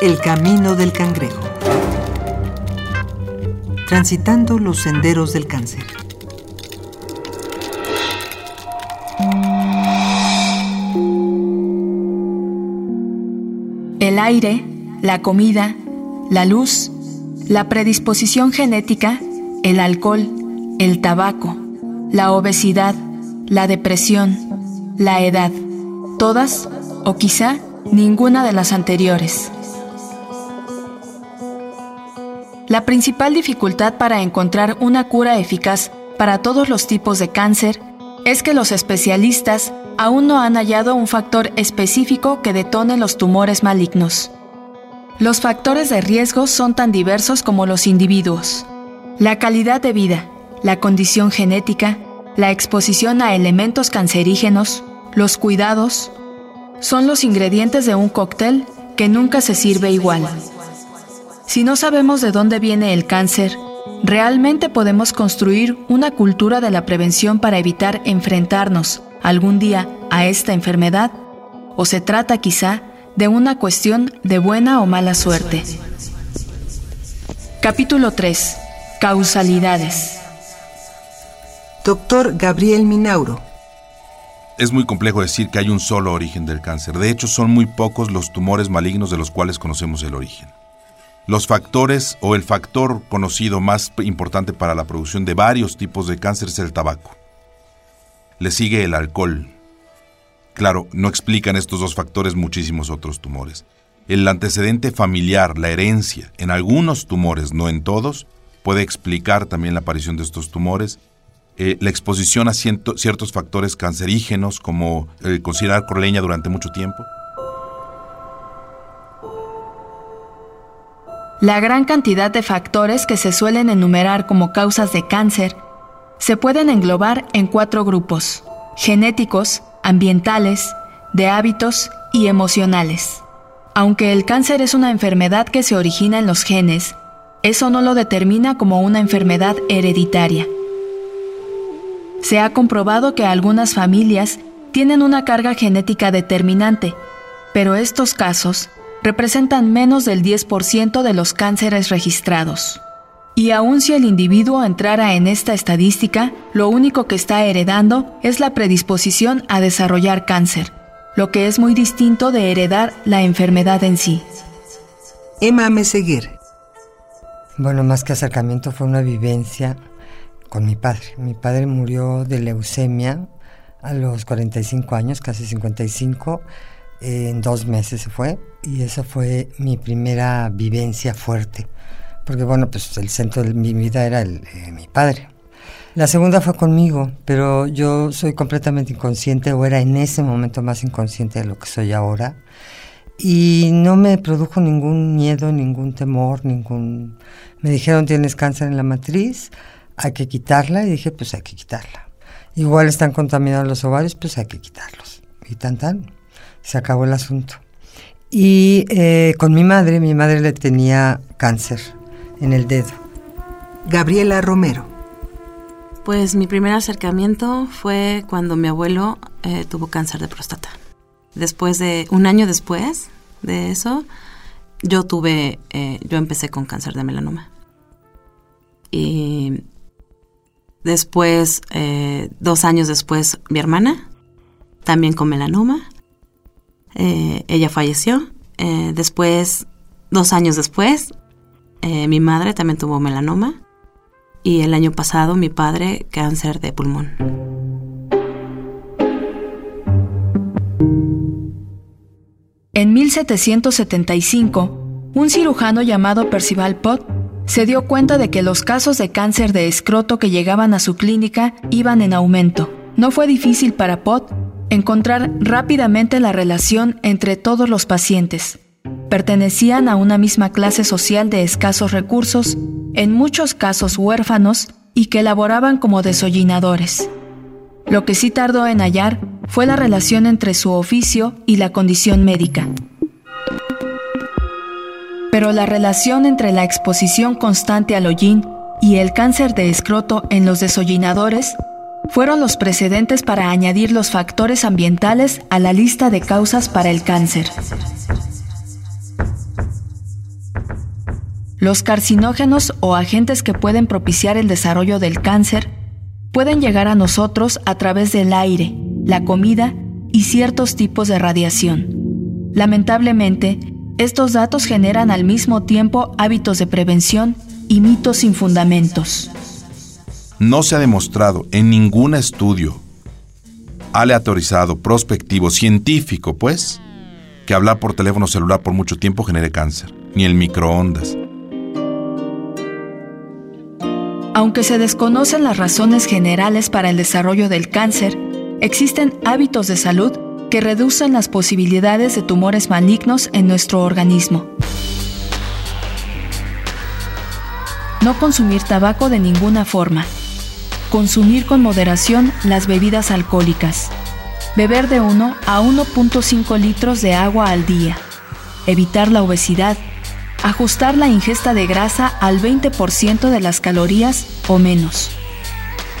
El camino del cangrejo. Transitando los senderos del cáncer. El aire, la comida, la luz, la predisposición genética, el alcohol, el tabaco, la obesidad, la depresión, la edad, todas o quizá ninguna de las anteriores. La principal dificultad para encontrar una cura eficaz para todos los tipos de cáncer es que los especialistas aún no han hallado un factor específico que detone los tumores malignos. Los factores de riesgo son tan diversos como los individuos. La calidad de vida, la condición genética, la exposición a elementos cancerígenos, los cuidados, son los ingredientes de un cóctel que nunca se sirve igual. Si no sabemos de dónde viene el cáncer, ¿realmente podemos construir una cultura de la prevención para evitar enfrentarnos algún día a esta enfermedad? ¿O se trata quizá de una cuestión de buena o mala suerte? Capítulo 3. Causalidades. Doctor Gabriel Minauro. Es muy complejo decir que hay un solo origen del cáncer. De hecho, son muy pocos los tumores malignos de los cuales conocemos el origen. Los factores o el factor conocido más importante para la producción de varios tipos de cáncer es el tabaco. Le sigue el alcohol. Claro, no explican estos dos factores muchísimos otros tumores. El antecedente familiar, la herencia, en algunos tumores, no en todos, puede explicar también la aparición de estos tumores. Eh, la exposición a ciertos factores cancerígenos, como el considerar corleña durante mucho tiempo, La gran cantidad de factores que se suelen enumerar como causas de cáncer se pueden englobar en cuatro grupos, genéticos, ambientales, de hábitos y emocionales. Aunque el cáncer es una enfermedad que se origina en los genes, eso no lo determina como una enfermedad hereditaria. Se ha comprobado que algunas familias tienen una carga genética determinante, pero estos casos representan menos del 10% de los cánceres registrados. Y aun si el individuo entrara en esta estadística, lo único que está heredando es la predisposición a desarrollar cáncer, lo que es muy distinto de heredar la enfermedad en sí. Emma Meseguer. Bueno, más que acercamiento fue una vivencia con mi padre. Mi padre murió de leucemia a los 45 años, casi 55 en dos meses se fue y esa fue mi primera vivencia fuerte, porque bueno, pues el centro de mi vida era el, eh, mi padre. La segunda fue conmigo, pero yo soy completamente inconsciente o era en ese momento más inconsciente de lo que soy ahora y no me produjo ningún miedo, ningún temor, ningún... Me dijeron tienes cáncer en la matriz, hay que quitarla y dije pues hay que quitarla. Igual están contaminados los ovarios, pues hay que quitarlos. Y tan tan se acabó el asunto. Y eh, con mi madre, mi madre le tenía cáncer en el dedo. Gabriela Romero. Pues mi primer acercamiento fue cuando mi abuelo eh, tuvo cáncer de próstata. Después de, un año después de eso, yo tuve, eh, yo empecé con cáncer de melanoma. Y después, dos años después, mi hermana, también con melanoma. Eh, ella falleció. Eh, después, dos años después, eh, mi madre también tuvo melanoma. Y el año pasado, mi padre, cáncer de pulmón. En 1775, un cirujano llamado Percival Pott se dio cuenta de que los casos de cáncer de escroto que llegaban a su clínica iban en aumento. No fue difícil para Pott encontrar rápidamente la relación entre todos los pacientes. Pertenecían a una misma clase social de escasos recursos, en muchos casos huérfanos, y que laboraban como desollinadores. Lo que sí tardó en hallar fue la relación entre su oficio y la condición médica. Pero la relación entre la exposición constante al hollín y el cáncer de escroto en los desollinadores fueron los precedentes para añadir los factores ambientales a la lista de causas para el cáncer. Los carcinógenos o agentes que pueden propiciar el desarrollo del cáncer pueden llegar a nosotros a través del aire, la comida y ciertos tipos de radiación. Lamentablemente, estos datos generan al mismo tiempo hábitos de prevención y mitos sin fundamentos. No se ha demostrado en ningún estudio aleatorizado, prospectivo, científico, pues, que hablar por teléfono celular por mucho tiempo genere cáncer, ni el microondas. Aunque se desconocen las razones generales para el desarrollo del cáncer, existen hábitos de salud que reducen las posibilidades de tumores malignos en nuestro organismo. No consumir tabaco de ninguna forma. Consumir con moderación las bebidas alcohólicas. Beber de 1 a 1.5 litros de agua al día. Evitar la obesidad. Ajustar la ingesta de grasa al 20% de las calorías o menos.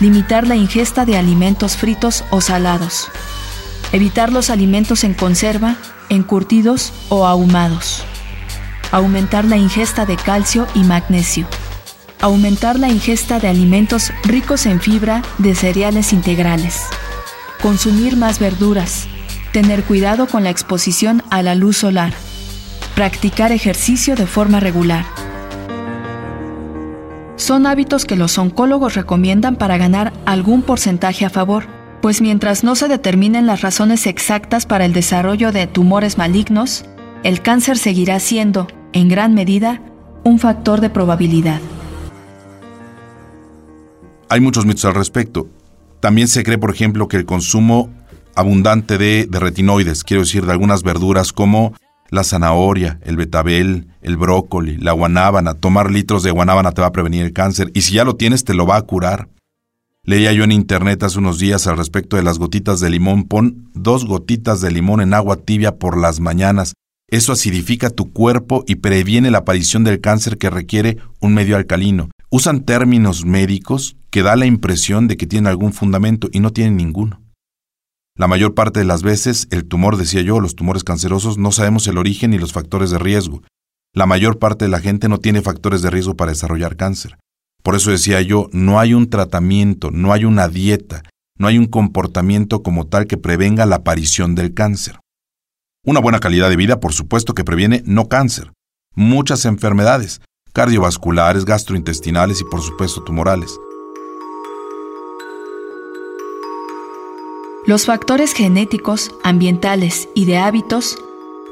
Limitar la ingesta de alimentos fritos o salados. Evitar los alimentos en conserva, encurtidos o ahumados. Aumentar la ingesta de calcio y magnesio aumentar la ingesta de alimentos ricos en fibra de cereales integrales, consumir más verduras, tener cuidado con la exposición a la luz solar, practicar ejercicio de forma regular. Son hábitos que los oncólogos recomiendan para ganar algún porcentaje a favor, pues mientras no se determinen las razones exactas para el desarrollo de tumores malignos, el cáncer seguirá siendo, en gran medida, un factor de probabilidad. Hay muchos mitos al respecto. También se cree, por ejemplo, que el consumo abundante de, retinoides, quiero decir, de algunas verduras como la zanahoria, el betabel, el brócoli, la guanábana, tomar litros de guanábana te va a prevenir el cáncer y si ya lo tienes te lo va a curar. Leía yo en internet hace unos días al respecto de las gotitas de limón. Pon dos gotitas de limón en agua tibia por las mañanas. Eso acidifica tu cuerpo y previene la aparición del cáncer que requiere un medio alcalino. Usan términos médicos que da la impresión de que tienen algún fundamento y no tienen ninguno. La mayor parte de las veces el tumor, decía yo, los tumores cancerosos, no sabemos el origen ni los factores de riesgo. La mayor parte de la gente no tiene factores de riesgo para desarrollar cáncer. Por eso decía yo, no hay un tratamiento, no hay una dieta, no hay un comportamiento como tal que prevenga la aparición del cáncer. Una buena calidad de vida, por supuesto, que previene no cáncer, muchas enfermedades, cardiovasculares, gastrointestinales y por supuesto tumorales. Los factores genéticos, ambientales y de hábitos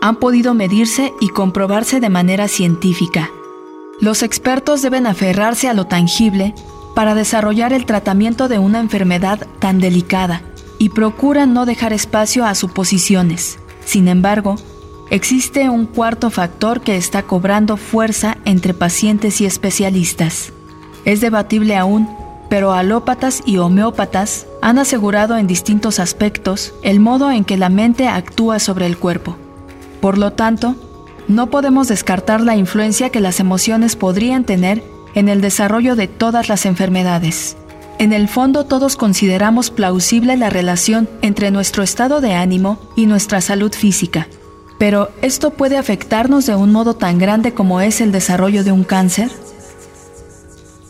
han podido medirse y comprobarse de manera científica. Los expertos deben aferrarse a lo tangible para desarrollar el tratamiento de una enfermedad tan delicada y procuran no dejar espacio a suposiciones. Sin embargo, existe un cuarto factor que está cobrando fuerza entre pacientes y especialistas. Es debatible aún pero alópatas y homeópatas han asegurado en distintos aspectos el modo en que la mente actúa sobre el cuerpo. Por lo tanto, no podemos descartar la influencia que las emociones podrían tener en el desarrollo de todas las enfermedades. En el fondo todos consideramos plausible la relación entre nuestro estado de ánimo y nuestra salud física, pero ¿esto puede afectarnos de un modo tan grande como es el desarrollo de un cáncer?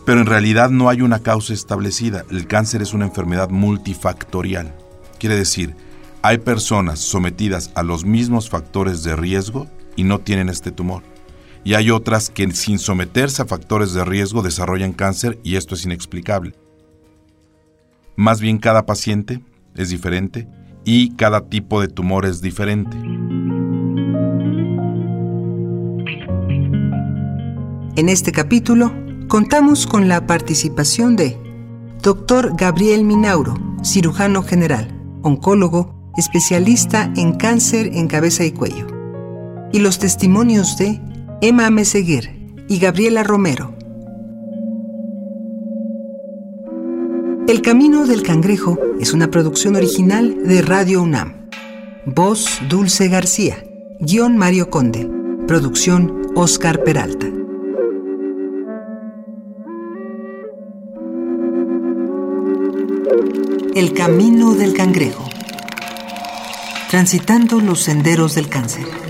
Pero en realidad no hay una causa establecida. El cáncer es una enfermedad multifactorial. Quiere decir, hay personas sometidas a los mismos factores de riesgo y no tienen este tumor. Y hay otras que sin someterse a factores de riesgo desarrollan cáncer y esto es inexplicable. Más bien cada paciente es diferente y cada tipo de tumor es diferente. En este capítulo contamos con la participación de Dr. Gabriel Minauro, cirujano general, oncólogo, especialista en cáncer en cabeza y cuello, y los testimonios de Emma Meseguer y Gabriela Romero. El Camino del Cangrejo es una producción original de Radio UNAM. Voz Dulce García. Guión Mario Conde. Producción Oscar Peralta. El camino del cangrejo. Transitando los senderos del cáncer.